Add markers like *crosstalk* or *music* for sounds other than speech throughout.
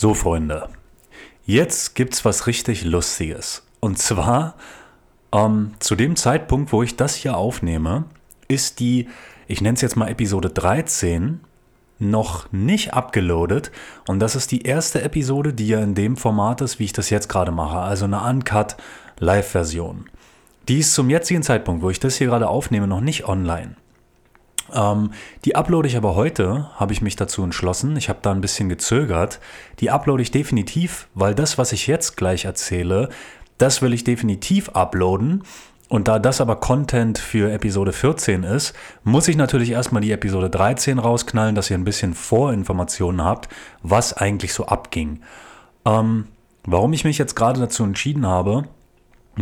So, Freunde, jetzt gibt's was richtig Lustiges. Und zwar, ähm, zu dem Zeitpunkt, wo ich das hier aufnehme, ist die, ich nenne es jetzt mal Episode 13, noch nicht abgeloadet. Und das ist die erste Episode, die ja in dem Format ist, wie ich das jetzt gerade mache. Also eine Uncut Live-Version. Die ist zum jetzigen Zeitpunkt, wo ich das hier gerade aufnehme, noch nicht online. Ähm, die uploade ich aber heute, habe ich mich dazu entschlossen. Ich habe da ein bisschen gezögert. Die uploade ich definitiv, weil das, was ich jetzt gleich erzähle, das will ich definitiv uploaden. Und da das aber Content für Episode 14 ist, muss ich natürlich erstmal die Episode 13 rausknallen, dass ihr ein bisschen Vorinformationen habt, was eigentlich so abging. Ähm, warum ich mich jetzt gerade dazu entschieden habe,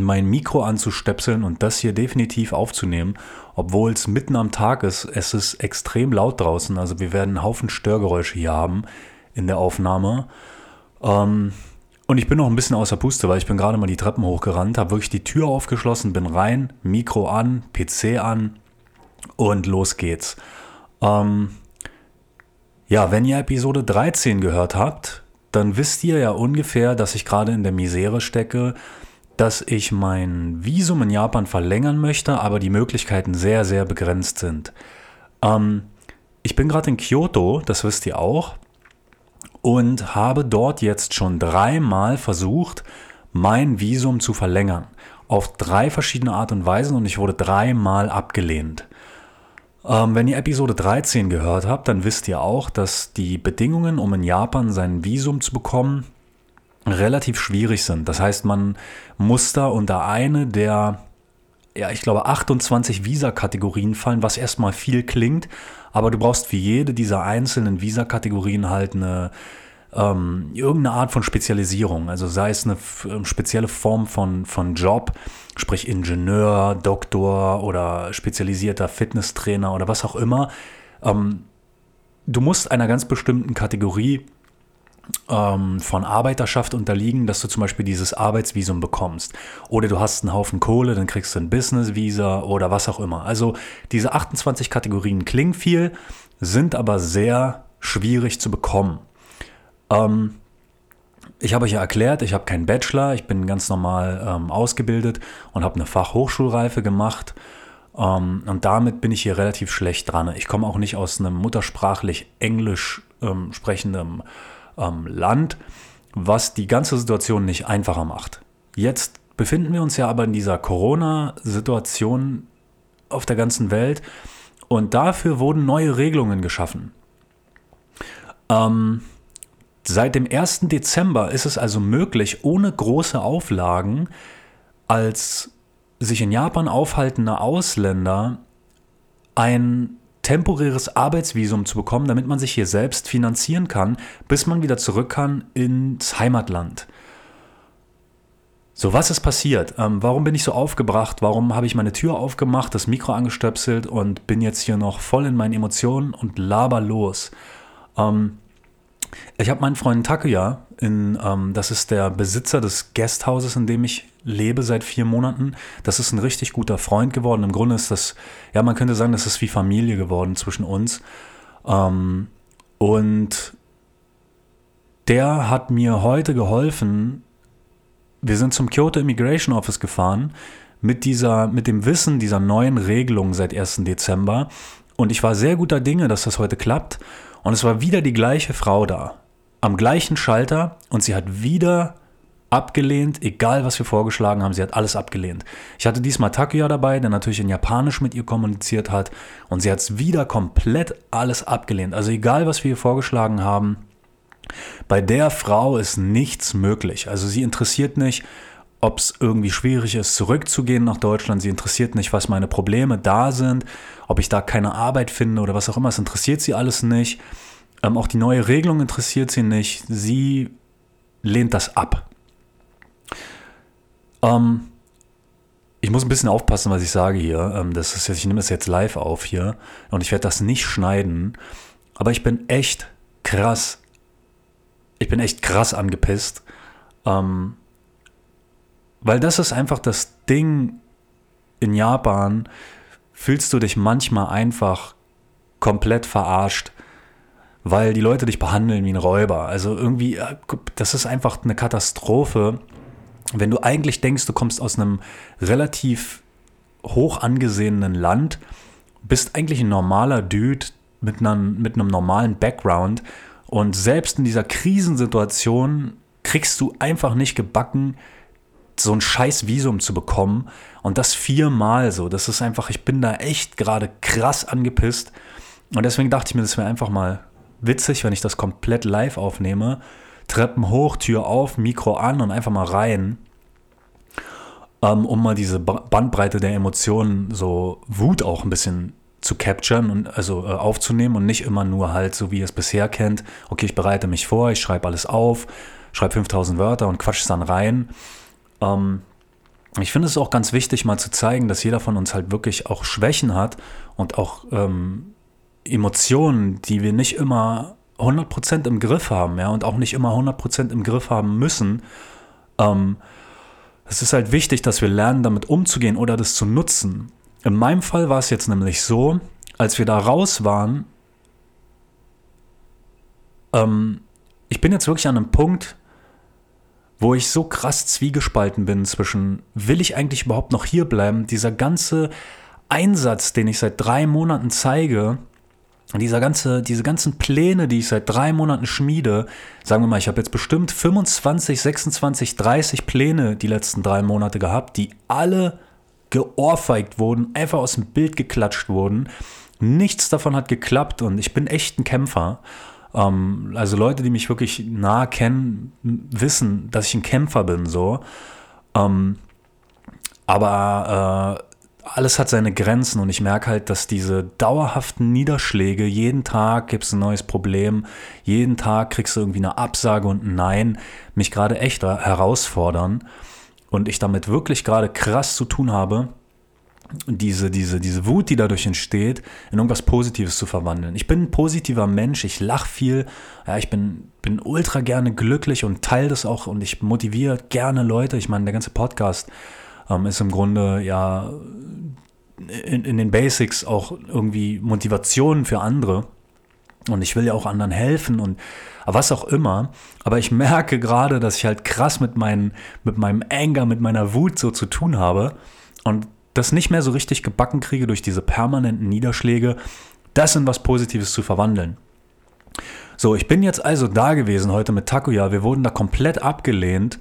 mein Mikro anzustöpseln und das hier definitiv aufzunehmen, obwohl es mitten am Tag ist. Es ist extrem laut draußen, also wir werden einen Haufen Störgeräusche hier haben in der Aufnahme. Ähm, und ich bin noch ein bisschen außer Puste, weil ich bin gerade mal die Treppen hochgerannt, habe wirklich die Tür aufgeschlossen, bin rein, Mikro an, PC an und los geht's. Ähm, ja, wenn ihr Episode 13 gehört habt, dann wisst ihr ja ungefähr, dass ich gerade in der Misere stecke, dass ich mein Visum in Japan verlängern möchte, aber die Möglichkeiten sehr, sehr begrenzt sind. Ähm, ich bin gerade in Kyoto, das wisst ihr auch, und habe dort jetzt schon dreimal versucht, mein Visum zu verlängern. Auf drei verschiedene Art und Weisen und ich wurde dreimal abgelehnt. Ähm, wenn ihr Episode 13 gehört habt, dann wisst ihr auch, dass die Bedingungen, um in Japan sein Visum zu bekommen, relativ schwierig sind. Das heißt, man muss da unter eine der, ja, ich glaube, 28 Visa-Kategorien fallen, was erstmal viel klingt, aber du brauchst für jede dieser einzelnen Visa-Kategorien halt eine ähm, irgendeine Art von Spezialisierung. Also sei es eine ähm, spezielle Form von, von Job, sprich Ingenieur, Doktor oder spezialisierter Fitnesstrainer oder was auch immer. Ähm, du musst einer ganz bestimmten Kategorie ähm, von Arbeiterschaft unterliegen, dass du zum Beispiel dieses Arbeitsvisum bekommst. Oder du hast einen Haufen Kohle, dann kriegst du ein Business-Visa oder was auch immer. Also diese 28 Kategorien klingen viel, sind aber sehr schwierig zu bekommen. Ähm, ich habe euch ja erklärt, ich habe keinen Bachelor, ich bin ganz normal ähm, ausgebildet und habe eine Fachhochschulreife gemacht. Ähm, und damit bin ich hier relativ schlecht dran. Ich komme auch nicht aus einem muttersprachlich englisch ähm, sprechenden ähm, Land, was die ganze Situation nicht einfacher macht. Jetzt befinden wir uns ja aber in dieser Corona-Situation auf der ganzen Welt und dafür wurden neue Regelungen geschaffen. Ähm, seit dem 1. Dezember ist es also möglich, ohne große Auflagen als sich in Japan aufhaltender Ausländer ein temporäres Arbeitsvisum zu bekommen, damit man sich hier selbst finanzieren kann, bis man wieder zurück kann ins Heimatland. So, was ist passiert? Ähm, warum bin ich so aufgebracht? Warum habe ich meine Tür aufgemacht, das Mikro angestöpselt und bin jetzt hier noch voll in meinen Emotionen und laber los? Ähm, ich habe meinen Freund Takuya, in, ähm, das ist der Besitzer des Guesthauses, in dem ich lebe seit vier Monaten. Das ist ein richtig guter Freund geworden. Im Grunde ist das, ja, man könnte sagen, das ist wie Familie geworden zwischen uns. Ähm, und der hat mir heute geholfen. Wir sind zum Kyoto Immigration Office gefahren mit dieser, mit dem Wissen dieser neuen Regelung seit 1. Dezember. Und ich war sehr guter Dinge, dass das heute klappt. Und es war wieder die gleiche Frau da, am gleichen Schalter und sie hat wieder abgelehnt, egal was wir vorgeschlagen haben, sie hat alles abgelehnt. Ich hatte diesmal Takuya dabei, der natürlich in Japanisch mit ihr kommuniziert hat und sie hat es wieder komplett alles abgelehnt. Also egal was wir ihr vorgeschlagen haben, bei der Frau ist nichts möglich. Also sie interessiert nicht, ob es irgendwie schwierig ist, zurückzugehen nach Deutschland. Sie interessiert nicht, was meine Probleme da sind, ob ich da keine Arbeit finde oder was auch immer. Es interessiert sie alles nicht. Ähm, auch die neue Regelung interessiert sie nicht. Sie lehnt das ab. Ähm, ich muss ein bisschen aufpassen, was ich sage hier. Ähm, das ist jetzt, ich nehme das jetzt live auf hier und ich werde das nicht schneiden. Aber ich bin echt krass. Ich bin echt krass angepisst. Ähm, weil das ist einfach das Ding in Japan, fühlst du dich manchmal einfach komplett verarscht. Weil die Leute dich behandeln wie ein Räuber. Also irgendwie, äh, das ist einfach eine Katastrophe, wenn du eigentlich denkst, du kommst aus einem relativ hoch angesehenen Land, bist eigentlich ein normaler Dude mit, einer, mit einem normalen Background und selbst in dieser Krisensituation kriegst du einfach nicht gebacken, so ein scheiß Visum zu bekommen und das viermal so. Das ist einfach, ich bin da echt gerade krass angepisst und deswegen dachte ich mir, das wäre einfach mal witzig, wenn ich das komplett live aufnehme. Treppen hoch, Tür auf, Mikro an und einfach mal rein ähm, um mal diese Bandbreite der Emotionen, so Wut auch ein bisschen zu capturen und also äh, aufzunehmen und nicht immer nur halt so wie ihr es bisher kennt, okay, ich bereite mich vor, ich schreibe alles auf, schreibe 5000 Wörter und quatsch es dann rein. Ähm, ich finde es auch ganz wichtig, mal zu zeigen, dass jeder von uns halt wirklich auch Schwächen hat und auch ähm, Emotionen, die wir nicht immer 100% im Griff haben, ja, und auch nicht immer 100% im Griff haben müssen. Ähm, es ist halt wichtig, dass wir lernen, damit umzugehen oder das zu nutzen. In meinem Fall war es jetzt nämlich so, als wir da raus waren, ähm, ich bin jetzt wirklich an einem Punkt, wo ich so krass zwiegespalten bin zwischen, will ich eigentlich überhaupt noch hier bleiben? Dieser ganze Einsatz, den ich seit drei Monaten zeige, dieser ganze, diese ganzen Pläne, die ich seit drei Monaten schmiede, sagen wir mal, ich habe jetzt bestimmt 25, 26, 30 Pläne die letzten drei Monate gehabt, die alle geohrfeigt wurden, einfach aus dem Bild geklatscht wurden. Nichts davon hat geklappt und ich bin echt ein Kämpfer. Ähm, also Leute, die mich wirklich nah kennen, wissen, dass ich ein Kämpfer bin, so. Ähm, aber äh, alles hat seine Grenzen und ich merke halt, dass diese dauerhaften Niederschläge, jeden Tag gibt es ein neues Problem, jeden Tag kriegst du irgendwie eine Absage und ein Nein, mich gerade echt herausfordern und ich damit wirklich gerade krass zu tun habe, diese, diese, diese Wut, die dadurch entsteht, in irgendwas Positives zu verwandeln. Ich bin ein positiver Mensch, ich lache viel, ja, ich bin, bin ultra gerne glücklich und teile das auch und ich motiviere gerne Leute. Ich meine, der ganze Podcast ähm, ist im Grunde ja in, in den Basics auch irgendwie Motivation für andere. Und ich will ja auch anderen helfen und was auch immer. Aber ich merke gerade, dass ich halt krass mit, meinen, mit meinem Anger, mit meiner Wut so zu tun habe und das nicht mehr so richtig gebacken kriege durch diese permanenten Niederschläge, das in was Positives zu verwandeln. So, ich bin jetzt also da gewesen heute mit Takuya. Wir wurden da komplett abgelehnt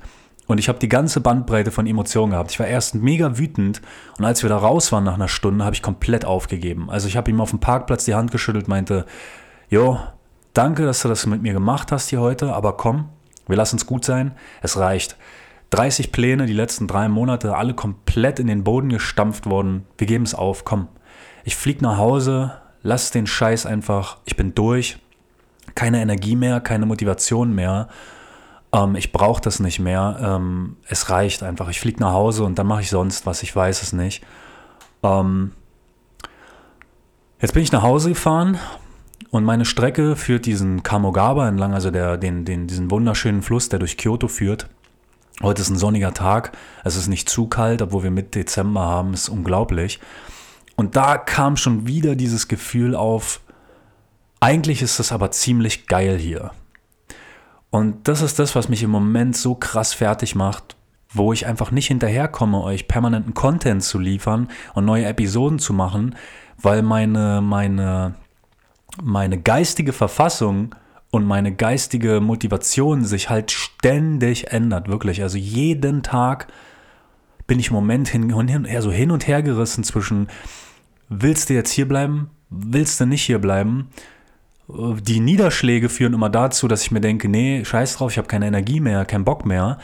und ich habe die ganze Bandbreite von Emotionen gehabt. Ich war erst mega wütend und als wir da raus waren nach einer Stunde, habe ich komplett aufgegeben. Also ich habe ihm auf dem Parkplatz die Hand geschüttelt, meinte, jo, danke, dass du das mit mir gemacht hast hier heute, aber komm, wir lassen es gut sein, es reicht. 30 Pläne die letzten drei Monate, alle komplett in den Boden gestampft worden. Wir geben es auf, komm. Ich flieg nach Hause, lass den Scheiß einfach, ich bin durch. Keine Energie mehr, keine Motivation mehr ähm, ich brauche das nicht mehr. Ähm, es reicht einfach. Ich fliege nach Hause und dann mache ich sonst was. Ich weiß es nicht. Ähm, jetzt bin ich nach Hause gefahren und meine Strecke führt diesen Kamogaba entlang, also der, den, den, diesen wunderschönen Fluss, der durch Kyoto führt. Heute ist ein sonniger Tag. Es ist nicht zu kalt, obwohl wir Mitte Dezember haben. Ist unglaublich. Und da kam schon wieder dieses Gefühl auf, eigentlich ist es aber ziemlich geil hier. Und das ist das, was mich im Moment so krass fertig macht, wo ich einfach nicht hinterherkomme, euch permanenten Content zu liefern und neue Episoden zu machen, weil meine, meine, meine geistige Verfassung und meine geistige Motivation sich halt ständig ändert, wirklich. Also jeden Tag bin ich im Moment hin und her, so hin und her gerissen zwischen, willst du jetzt hier bleiben, willst du nicht hier bleiben? Die Niederschläge führen immer dazu, dass ich mir denke, nee, scheiß drauf, ich habe keine Energie mehr, keinen Bock mehr.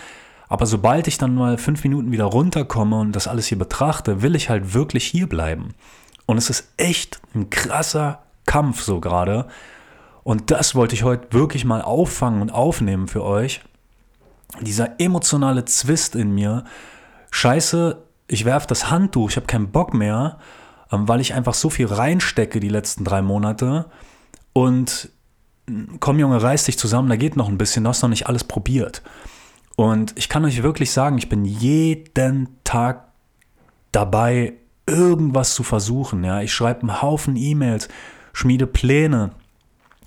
Aber sobald ich dann mal fünf Minuten wieder runterkomme und das alles hier betrachte, will ich halt wirklich hier bleiben. Und es ist echt ein krasser Kampf so gerade. Und das wollte ich heute wirklich mal auffangen und aufnehmen für euch. Dieser emotionale Zwist in mir. Scheiße, ich werfe das Handtuch, ich habe keinen Bock mehr, ähm, weil ich einfach so viel reinstecke die letzten drei Monate und komm Junge, reiß dich zusammen, da geht noch ein bisschen, du hast noch nicht alles probiert. Und ich kann euch wirklich sagen, ich bin jeden Tag dabei, irgendwas zu versuchen. Ja, ich schreibe einen Haufen E-Mails, schmiede Pläne,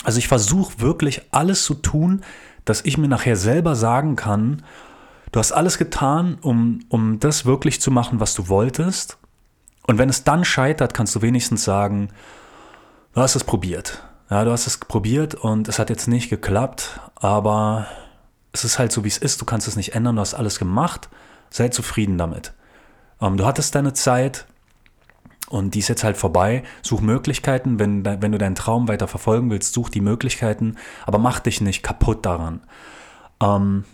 Also ich versuche wirklich alles zu tun, dass ich mir nachher selber sagen kann, du hast alles getan, um, um das wirklich zu machen, was du wolltest. Und wenn es dann scheitert, kannst du wenigstens sagen, du hast es probiert. Ja, du hast es probiert und es hat jetzt nicht geklappt, aber es ist halt so, wie es ist. Du kannst es nicht ändern, du hast alles gemacht. Sei zufrieden damit. Ähm, du hattest deine Zeit, und die ist jetzt halt vorbei. Such Möglichkeiten, wenn, wenn du deinen Traum weiter verfolgen willst, such die Möglichkeiten, aber mach dich nicht kaputt daran. Ähm,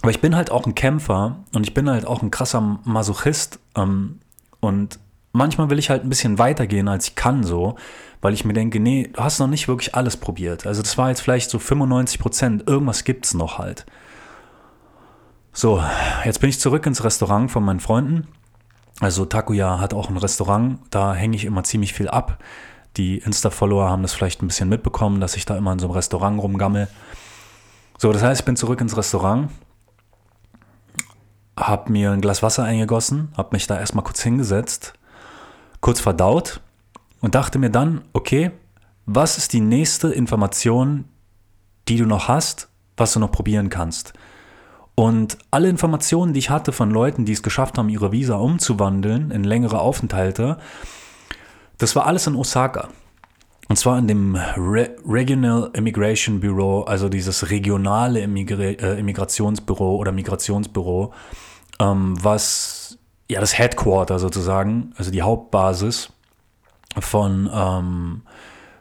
aber ich bin halt auch ein Kämpfer und ich bin halt auch ein krasser Masochist. Ähm, und manchmal will ich halt ein bisschen weitergehen, als ich kann, so, weil ich mir denke, nee, du hast noch nicht wirklich alles probiert. Also das war jetzt vielleicht so 95 Prozent, irgendwas gibt es noch halt. So, jetzt bin ich zurück ins Restaurant von meinen Freunden also Takuya hat auch ein Restaurant, da hänge ich immer ziemlich viel ab. Die Insta-Follower haben das vielleicht ein bisschen mitbekommen, dass ich da immer in so einem Restaurant rumgammel. So, das heißt, ich bin zurück ins Restaurant, habe mir ein Glas Wasser eingegossen, habe mich da erstmal kurz hingesetzt, kurz verdaut und dachte mir dann, okay, was ist die nächste Information, die du noch hast, was du noch probieren kannst? Und alle Informationen, die ich hatte von Leuten, die es geschafft haben, ihre Visa umzuwandeln in längere Aufenthalte, das war alles in Osaka. Und zwar in dem Re Regional Immigration Bureau, also dieses regionale Immigra äh, Immigrationsbüro oder Migrationsbüro, ähm, was ja das Headquarter sozusagen, also die Hauptbasis von, ähm,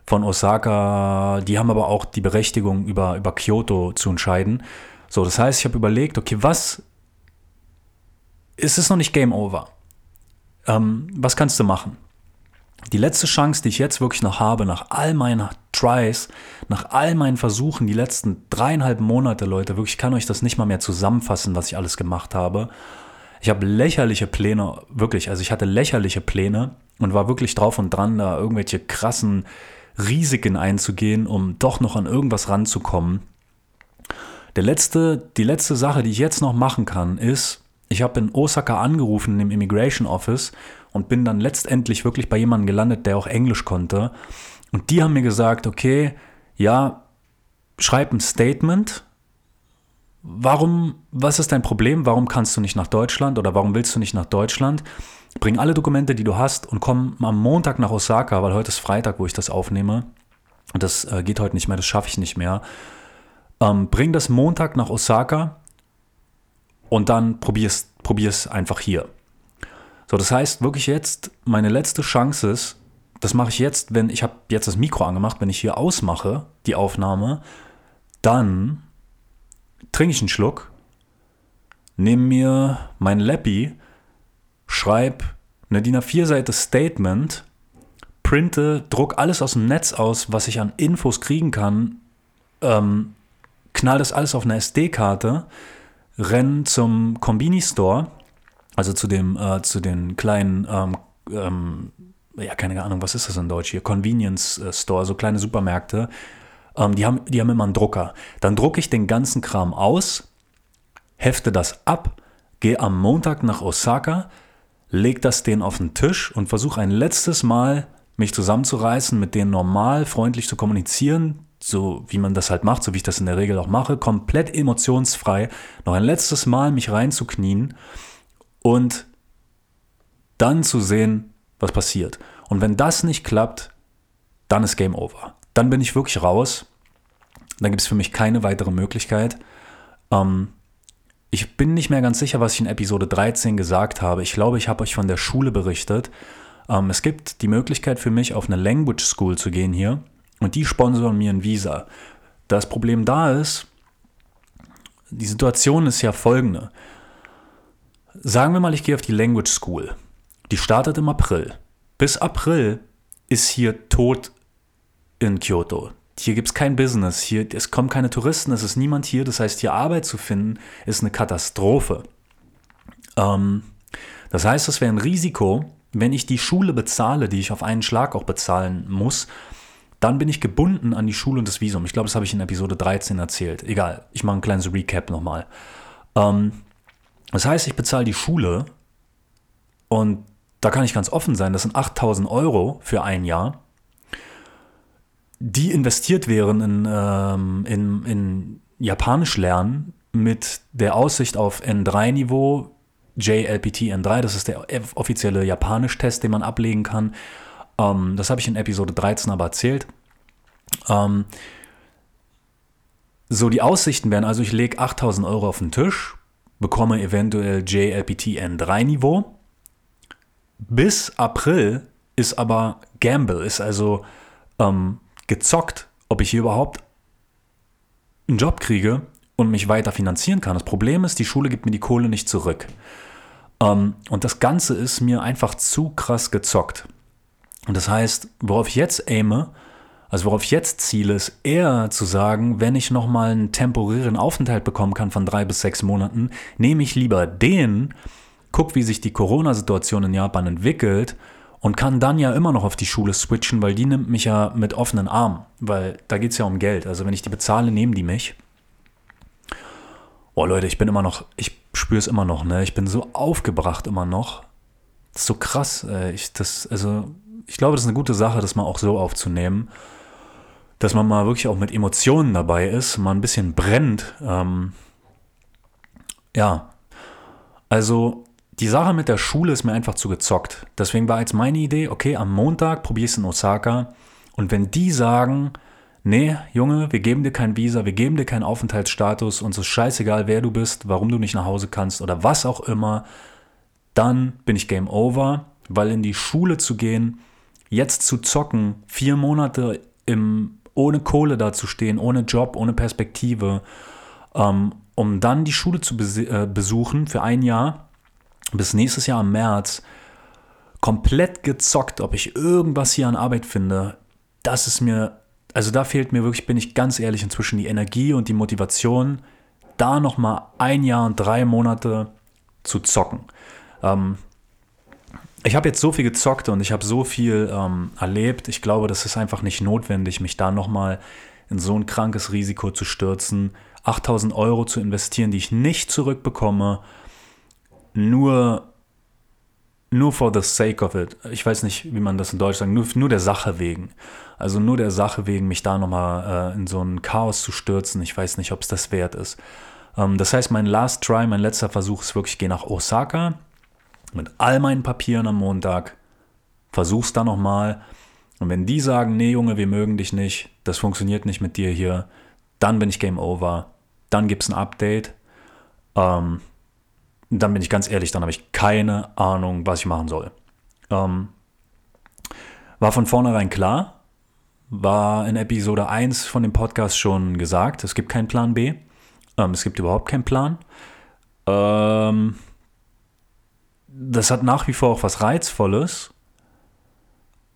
von Osaka, die haben aber auch die Berechtigung, über, über Kyoto zu entscheiden. So, das heißt, ich habe überlegt, okay, was ist es noch nicht Game Over? Ähm, was kannst du machen? Die letzte Chance, die ich jetzt wirklich noch habe, nach all meinen Tries, nach all meinen Versuchen, die letzten dreieinhalb Monate, Leute, wirklich, ich kann euch das nicht mal mehr zusammenfassen, was ich alles gemacht habe. Ich habe lächerliche Pläne, wirklich, also ich hatte lächerliche Pläne und war wirklich drauf und dran, da irgendwelche krassen Risiken einzugehen, um doch noch an irgendwas ranzukommen. Der letzte, die letzte Sache, die ich jetzt noch machen kann, ist, ich habe in Osaka angerufen im Immigration Office und bin dann letztendlich wirklich bei jemandem gelandet, der auch Englisch konnte. Und die haben mir gesagt, okay, ja, schreib ein Statement. Warum, was ist dein Problem? Warum kannst du nicht nach Deutschland oder warum willst du nicht nach Deutschland? Bring alle Dokumente, die du hast und komm am Montag nach Osaka, weil heute ist Freitag, wo ich das aufnehme. Und das äh, geht heute nicht mehr, das schaffe ich nicht mehr. Ähm, bring das Montag nach Osaka und dann probier's, probier's einfach hier. So, das heißt wirklich jetzt, meine letzte Chance ist, das mache ich jetzt, wenn ich habe jetzt das Mikro angemacht, wenn ich hier ausmache, die Aufnahme, dann trinke ich einen Schluck, nehme mir mein Lappy, schreibe eine DIN A4-Seite Statement, printe, druck alles aus dem Netz aus, was ich an Infos kriegen kann, ähm, knall das alles auf eine SD-Karte, renn zum Combini Store, also zu dem, äh, zu den kleinen, ähm, ähm, ja, keine Ahnung, was ist das in Deutsch hier? Convenience äh, Store, so kleine Supermärkte. Ähm, die, haben, die haben immer einen Drucker. Dann drucke ich den ganzen Kram aus, hefte das ab, gehe am Montag nach Osaka, leg das denen auf den Tisch und versuche ein letztes Mal mich zusammenzureißen, mit denen normal, freundlich zu kommunizieren, so wie man das halt macht, so wie ich das in der Regel auch mache, komplett emotionsfrei, noch ein letztes Mal mich reinzuknien und dann zu sehen, was passiert. Und wenn das nicht klappt, dann ist Game Over. Dann bin ich wirklich raus. Dann gibt es für mich keine weitere Möglichkeit. Ähm, ich bin nicht mehr ganz sicher, was ich in Episode 13 gesagt habe. Ich glaube, ich habe euch von der Schule berichtet. Ähm, es gibt die Möglichkeit für mich, auf eine Language School zu gehen hier. Und die sponsoren mir ein Visa. Das Problem da ist, die Situation ist ja folgende. Sagen wir mal, ich gehe auf die Language School. Die startet im April. Bis April ist hier tot in Kyoto. Hier gibt es kein Business, hier, es kommen keine Touristen, es ist niemand hier. Das heißt, hier Arbeit zu finden, ist eine Katastrophe. Ähm, das heißt, es wäre ein Risiko, wenn ich die Schule bezahle, die ich auf einen Schlag auch bezahlen muss, dann bin ich gebunden an die Schule und das Visum. Ich glaube, das habe ich in Episode 13 erzählt. Egal, ich mache ein kleines Recap nochmal. Ähm, das heißt, ich bezahle die Schule und da kann ich ganz offen sein, das sind 8000 Euro für ein Jahr. Die investiert wären in, ähm, in, in Japanisch lernen mit der Aussicht auf N3-Niveau, JLPT N3, das ist der offizielle Japanisch-Test, den man ablegen kann. Ähm, das habe ich in Episode 13 aber erzählt. Ähm, so, die Aussichten wären also, ich lege 8000 Euro auf den Tisch, bekomme eventuell JLPT N3 Niveau. Bis April ist aber Gamble, ist also ähm, gezockt, ob ich hier überhaupt einen Job kriege und mich weiter finanzieren kann. Das Problem ist, die Schule gibt mir die Kohle nicht zurück. Ähm, und das Ganze ist mir einfach zu krass gezockt. Und das heißt, worauf ich jetzt aime, also worauf ich jetzt ziele, ist eher zu sagen, wenn ich nochmal einen temporären Aufenthalt bekommen kann von drei bis sechs Monaten, nehme ich lieber den, guck, wie sich die Corona-Situation in Japan entwickelt und kann dann ja immer noch auf die Schule switchen, weil die nimmt mich ja mit offenen Armen, weil da geht es ja um Geld. Also wenn ich die bezahle, nehmen die mich. Oh Leute, ich bin immer noch, ich spüre es immer noch, ne? Ich bin so aufgebracht immer noch. Das ist so krass. Äh, ich, das, also, ich glaube, das ist eine gute Sache, das mal auch so aufzunehmen dass man mal wirklich auch mit Emotionen dabei ist, mal ein bisschen brennt. Ähm, ja, also die Sache mit der Schule ist mir einfach zu gezockt. Deswegen war jetzt meine Idee, okay, am Montag probier es in Osaka. Und wenn die sagen, nee, Junge, wir geben dir kein Visa, wir geben dir keinen Aufenthaltsstatus, uns ist scheißegal, wer du bist, warum du nicht nach Hause kannst oder was auch immer, dann bin ich Game Over, weil in die Schule zu gehen, jetzt zu zocken, vier Monate im ohne Kohle dazustehen, ohne Job, ohne Perspektive, ähm, um dann die Schule zu äh, besuchen für ein Jahr, bis nächstes Jahr im März, komplett gezockt, ob ich irgendwas hier an Arbeit finde, das ist mir, also da fehlt mir wirklich, bin ich ganz ehrlich, inzwischen die Energie und die Motivation, da nochmal ein Jahr und drei Monate zu zocken. Ähm, ich habe jetzt so viel gezockt und ich habe so viel ähm, erlebt. Ich glaube, das ist einfach nicht notwendig, mich da nochmal in so ein krankes Risiko zu stürzen, 8000 Euro zu investieren, die ich nicht zurückbekomme, nur, nur for the sake of it. Ich weiß nicht, wie man das in Deutsch sagt, nur, nur der Sache wegen. Also nur der Sache wegen, mich da nochmal äh, in so ein Chaos zu stürzen. Ich weiß nicht, ob es das wert ist. Ähm, das heißt, mein Last Try, mein letzter Versuch ist wirklich, ich gehe nach Osaka mit all meinen Papieren am Montag, versuch's dann nochmal. Und wenn die sagen, nee Junge, wir mögen dich nicht, das funktioniert nicht mit dir hier, dann bin ich Game Over. Dann gibt's ein Update. Ähm, dann bin ich ganz ehrlich, dann habe ich keine Ahnung, was ich machen soll. Ähm, war von vornherein klar, war in Episode 1 von dem Podcast schon gesagt, es gibt keinen Plan B. Ähm, es gibt überhaupt keinen Plan. Ähm, das hat nach wie vor auch was Reizvolles.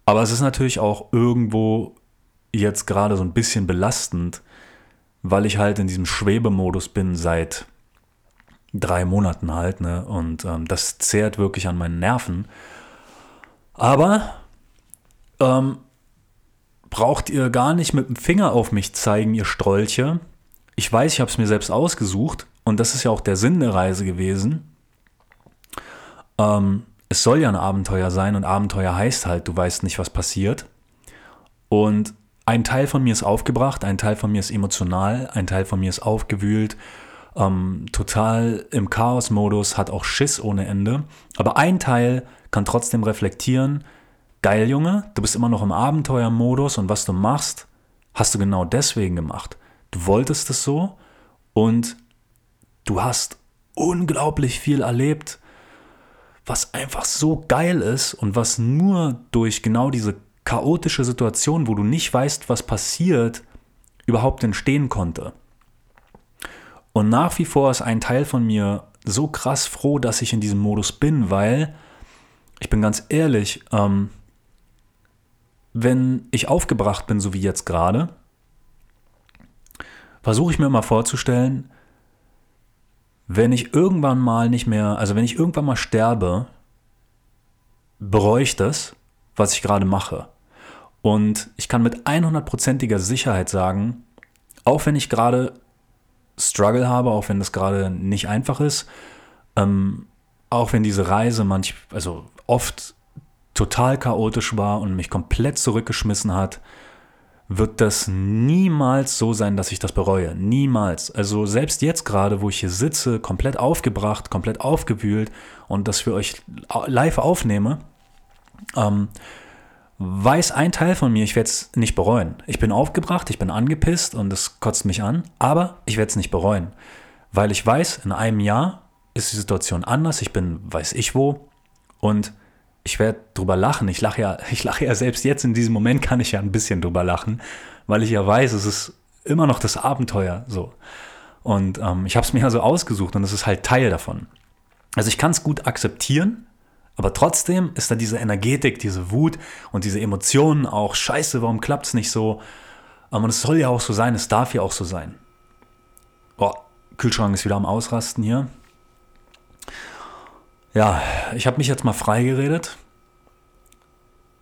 Aber es ist natürlich auch irgendwo jetzt gerade so ein bisschen belastend, weil ich halt in diesem Schwebemodus bin seit drei Monaten halt, ne? Und ähm, das zehrt wirklich an meinen Nerven. Aber ähm, braucht ihr gar nicht mit dem Finger auf mich zeigen, ihr Strolche. Ich weiß, ich habe es mir selbst ausgesucht und das ist ja auch der Sinn der Reise gewesen. Ähm, es soll ja ein Abenteuer sein und Abenteuer heißt halt, du weißt nicht, was passiert. Und ein Teil von mir ist aufgebracht, ein Teil von mir ist emotional, ein Teil von mir ist aufgewühlt, ähm, total im Chaos-Modus, hat auch Schiss ohne Ende. Aber ein Teil kann trotzdem reflektieren, geil Junge, du bist immer noch im Abenteuermodus und was du machst, hast du genau deswegen gemacht. Du wolltest es so und du hast unglaublich viel erlebt was einfach so geil ist und was nur durch genau diese chaotische Situation, wo du nicht weißt, was passiert, überhaupt entstehen konnte. Und nach wie vor ist ein Teil von mir so krass froh, dass ich in diesem Modus bin, weil ich bin ganz ehrlich, ähm, wenn ich aufgebracht bin, so wie jetzt gerade, versuche ich mir mal vorzustellen, wenn ich irgendwann mal nicht mehr, also wenn ich irgendwann mal sterbe, bereue ich das, was ich gerade mache. Und ich kann mit 100%iger Sicherheit sagen, auch wenn ich gerade Struggle habe, auch wenn das gerade nicht einfach ist, ähm, auch wenn diese Reise manch, also oft total chaotisch war und mich komplett zurückgeschmissen hat, wird das niemals so sein, dass ich das bereue. Niemals. Also selbst jetzt gerade, wo ich hier sitze, komplett aufgebracht, komplett aufgewühlt und das für euch live aufnehme, ähm, weiß ein Teil von mir, ich werde es nicht bereuen. Ich bin aufgebracht, ich bin angepisst und es kotzt mich an, aber ich werde es nicht bereuen. Weil ich weiß, in einem Jahr ist die Situation anders, ich bin weiß ich wo und ich werde drüber lachen. Ich lache ja, *laughs* ich lache ja selbst jetzt in diesem Moment kann ich ja ein bisschen drüber lachen, weil ich ja weiß, es ist immer noch das Abenteuer so. Und ähm, ich habe es mir ja so ausgesucht und es ist halt Teil davon. Also ich kann es gut akzeptieren, aber trotzdem ist da diese Energetik, diese Wut und diese Emotionen auch, scheiße, warum klappt es nicht so? Und es soll ja auch so sein, es darf ja auch so sein. Oh, Kühlschrank ist wieder am Ausrasten hier. Ja, ich habe mich jetzt mal freigeredet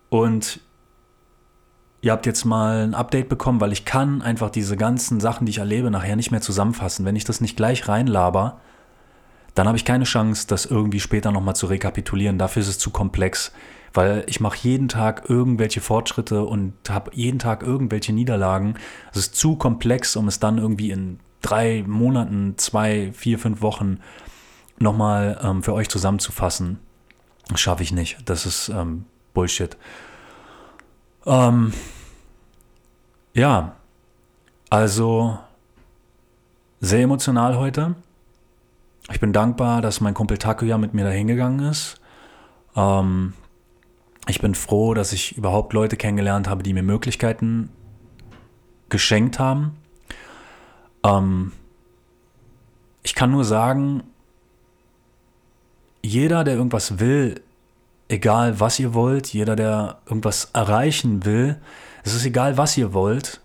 und ihr habt jetzt mal ein Update bekommen, weil ich kann einfach diese ganzen Sachen, die ich erlebe, nachher nicht mehr zusammenfassen. Wenn ich das nicht gleich reinlaber, dann habe ich keine Chance, das irgendwie später nochmal zu rekapitulieren. Dafür ist es zu komplex, weil ich mache jeden Tag irgendwelche Fortschritte und habe jeden Tag irgendwelche Niederlagen. Es ist zu komplex, um es dann irgendwie in drei Monaten, zwei, vier, fünf Wochen nochmal ähm, für euch zusammenzufassen. Das schaffe ich nicht. Das ist ähm, Bullshit. Ähm, ja, also sehr emotional heute. Ich bin dankbar, dass mein Kumpel Takuya mit mir da hingegangen ist. Ähm, ich bin froh, dass ich überhaupt Leute kennengelernt habe, die mir Möglichkeiten geschenkt haben. Ähm, ich kann nur sagen, jeder, der irgendwas will, egal was ihr wollt, jeder, der irgendwas erreichen will, es ist egal, was ihr wollt.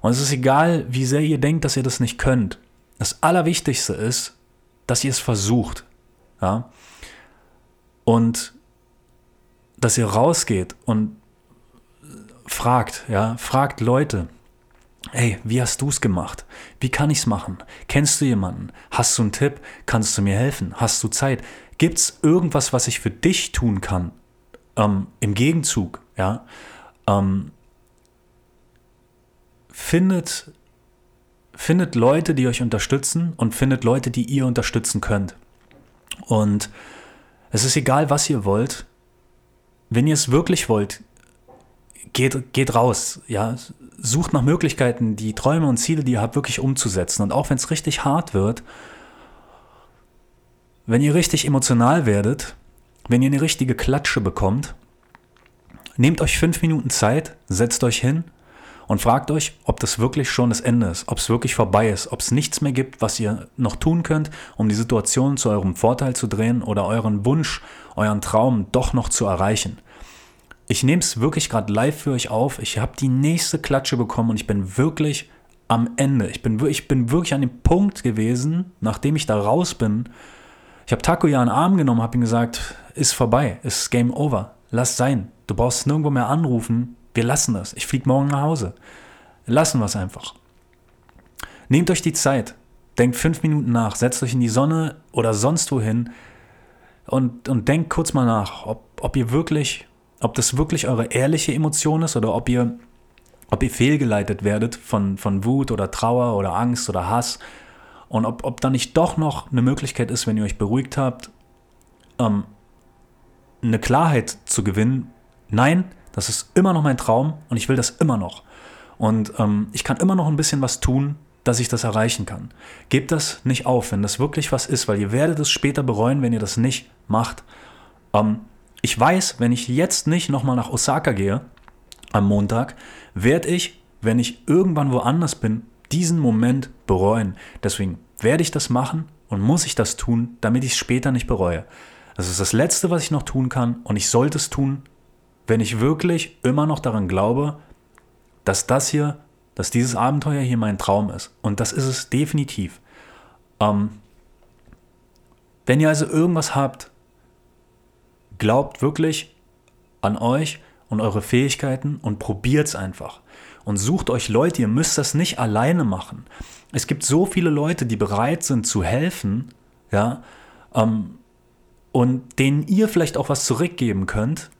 Und es ist egal, wie sehr ihr denkt, dass ihr das nicht könnt. Das Allerwichtigste ist, dass ihr es versucht. Ja? Und dass ihr rausgeht und fragt, ja, fragt Leute, Hey, wie hast du es gemacht? Wie kann ich es machen? Kennst du jemanden? Hast du einen Tipp? Kannst du mir helfen? Hast du Zeit? Gibt es irgendwas, was ich für dich tun kann? Ähm, Im Gegenzug, ja. Ähm, findet, findet Leute, die euch unterstützen und findet Leute, die ihr unterstützen könnt. Und es ist egal, was ihr wollt. Wenn ihr es wirklich wollt, geht, geht raus, ja, sucht nach Möglichkeiten, die Träume und Ziele, die ihr habt, wirklich umzusetzen. Und auch wenn es richtig hart wird, wenn ihr richtig emotional werdet, wenn ihr eine richtige Klatsche bekommt, nehmt euch fünf Minuten Zeit, setzt euch hin und fragt euch, ob das wirklich schon das Ende ist, ob es wirklich vorbei ist, ob es nichts mehr gibt, was ihr noch tun könnt, um die Situation zu eurem Vorteil zu drehen oder euren Wunsch, euren Traum doch noch zu erreichen. Ich nehme es wirklich gerade live für euch auf. Ich habe die nächste Klatsche bekommen und ich bin wirklich am Ende. Ich bin, ich bin wirklich an dem Punkt gewesen, nachdem ich da raus bin. Ich habe Taco ja einen Arm genommen, habe ihm gesagt, ist vorbei, ist Game Over, lass sein. Du brauchst nirgendwo mehr anrufen, wir lassen das. Ich fliege morgen nach Hause. Lassen wir es einfach. Nehmt euch die Zeit, denkt fünf Minuten nach, setzt euch in die Sonne oder sonst wohin und, und denkt kurz mal nach, ob, ob ihr wirklich ob das wirklich eure ehrliche Emotion ist oder ob ihr, ob ihr fehlgeleitet werdet von, von Wut oder Trauer oder Angst oder Hass. Und ob, ob da nicht doch noch eine Möglichkeit ist, wenn ihr euch beruhigt habt, ähm, eine Klarheit zu gewinnen. Nein, das ist immer noch mein Traum und ich will das immer noch. Und ähm, ich kann immer noch ein bisschen was tun, dass ich das erreichen kann. Gebt das nicht auf, wenn das wirklich was ist, weil ihr werdet es später bereuen, wenn ihr das nicht macht. Ähm, ich weiß, wenn ich jetzt nicht nochmal nach Osaka gehe, am Montag, werde ich, wenn ich irgendwann woanders bin, diesen Moment bereuen. Deswegen werde ich das machen und muss ich das tun, damit ich es später nicht bereue. Das ist das Letzte, was ich noch tun kann und ich sollte es tun, wenn ich wirklich immer noch daran glaube, dass das hier, dass dieses Abenteuer hier mein Traum ist. Und das ist es definitiv. Ähm, wenn ihr also irgendwas habt, Glaubt wirklich an euch und eure Fähigkeiten und probiert es einfach. Und sucht euch Leute, ihr müsst das nicht alleine machen. Es gibt so viele Leute, die bereit sind zu helfen, ja, ähm, und denen ihr vielleicht auch was zurückgeben könnt.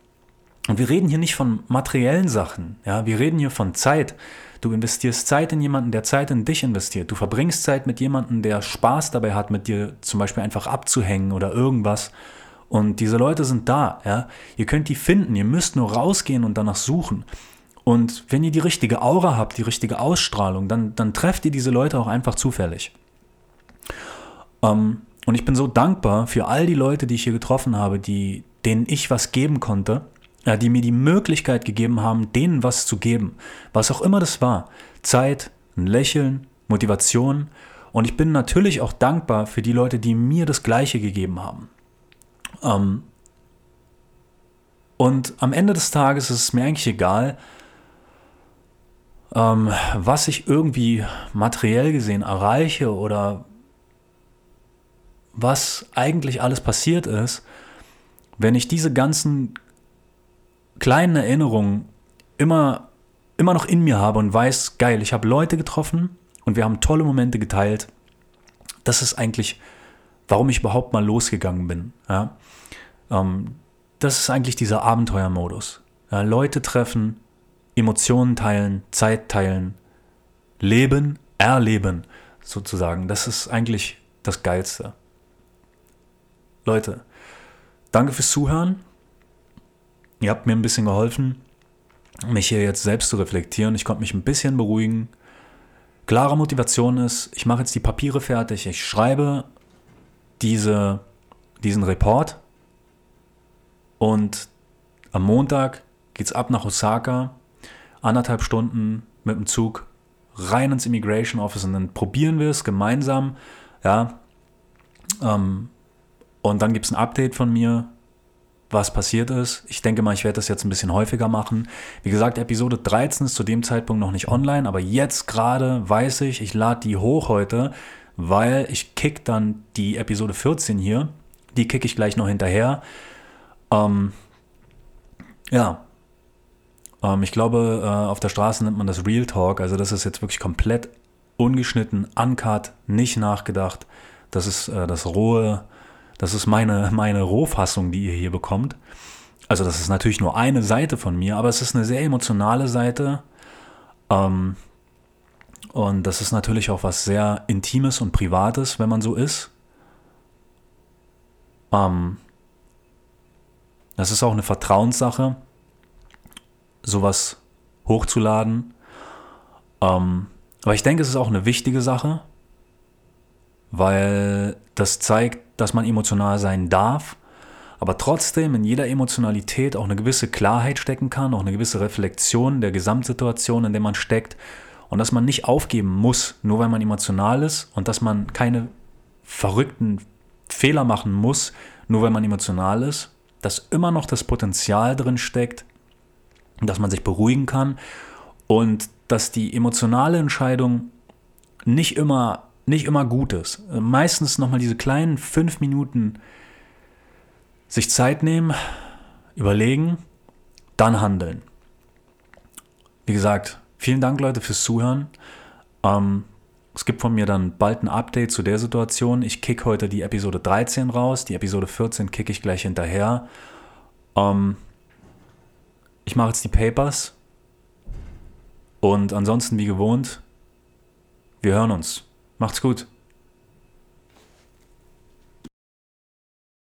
Und wir reden hier nicht von materiellen Sachen, ja, wir reden hier von Zeit. Du investierst Zeit in jemanden, der Zeit in dich investiert. Du verbringst Zeit mit jemandem, der Spaß dabei hat, mit dir zum Beispiel einfach abzuhängen oder irgendwas. Und diese Leute sind da, ja. Ihr könnt die finden, ihr müsst nur rausgehen und danach suchen. Und wenn ihr die richtige Aura habt, die richtige Ausstrahlung, dann, dann trefft ihr diese Leute auch einfach zufällig. Ähm, und ich bin so dankbar für all die Leute, die ich hier getroffen habe, die, denen ich was geben konnte ja, die mir die Möglichkeit gegeben haben, denen was zu geben, was auch immer das war. Zeit, ein Lächeln, Motivation. Und ich bin natürlich auch dankbar für die Leute, die mir das Gleiche gegeben haben. Ähm und am Ende des Tages ist es mir eigentlich egal, ähm, was ich irgendwie materiell gesehen erreiche oder was eigentlich alles passiert ist, wenn ich diese ganzen kleinen Erinnerungen immer, immer noch in mir habe und weiß, geil, ich habe Leute getroffen und wir haben tolle Momente geteilt. Das ist eigentlich, warum ich überhaupt mal losgegangen bin. Ja? Ähm, das ist eigentlich dieser Abenteuermodus. Ja, Leute treffen, Emotionen teilen, Zeit teilen, leben, erleben sozusagen. Das ist eigentlich das Geilste. Leute, danke fürs Zuhören. Ihr habt mir ein bisschen geholfen, mich hier jetzt selbst zu reflektieren. Ich konnte mich ein bisschen beruhigen. Klare Motivation ist, ich mache jetzt die Papiere fertig, ich schreibe diese, diesen Report und am Montag geht es ab nach Osaka, anderthalb Stunden mit dem Zug rein ins Immigration Office und dann probieren wir es gemeinsam. Ja, ähm, und dann gibt es ein Update von mir, was passiert ist. Ich denke mal, ich werde das jetzt ein bisschen häufiger machen. Wie gesagt, Episode 13 ist zu dem Zeitpunkt noch nicht online, aber jetzt gerade weiß ich, ich lade die hoch heute, weil ich kick dann die Episode 14 hier. Die kick ich gleich noch hinterher. Ähm, ja. Ähm, ich glaube, äh, auf der Straße nennt man das Real Talk. Also das ist jetzt wirklich komplett ungeschnitten, uncut, nicht nachgedacht. Das ist äh, das rohe das ist meine, meine Rohfassung, die ihr hier bekommt. Also das ist natürlich nur eine Seite von mir, aber es ist eine sehr emotionale Seite. Ähm, und das ist natürlich auch was sehr Intimes und Privates, wenn man so ist. Ähm, das ist auch eine Vertrauenssache, sowas hochzuladen. Ähm, aber ich denke, es ist auch eine wichtige Sache, weil das zeigt, dass man emotional sein darf, aber trotzdem in jeder Emotionalität auch eine gewisse Klarheit stecken kann, auch eine gewisse Reflexion der Gesamtsituation, in der man steckt und dass man nicht aufgeben muss, nur weil man emotional ist und dass man keine verrückten Fehler machen muss, nur weil man emotional ist, dass immer noch das Potenzial drin steckt, dass man sich beruhigen kann und dass die emotionale Entscheidung nicht immer nicht immer gut ist. Meistens nochmal diese kleinen fünf Minuten sich Zeit nehmen, überlegen, dann handeln. Wie gesagt, vielen Dank Leute fürs Zuhören. Ähm, es gibt von mir dann bald ein Update zu der Situation. Ich kick heute die Episode 13 raus, die Episode 14 kick ich gleich hinterher. Ähm, ich mache jetzt die Papers. Und ansonsten wie gewohnt, wir hören uns. Macht's gut.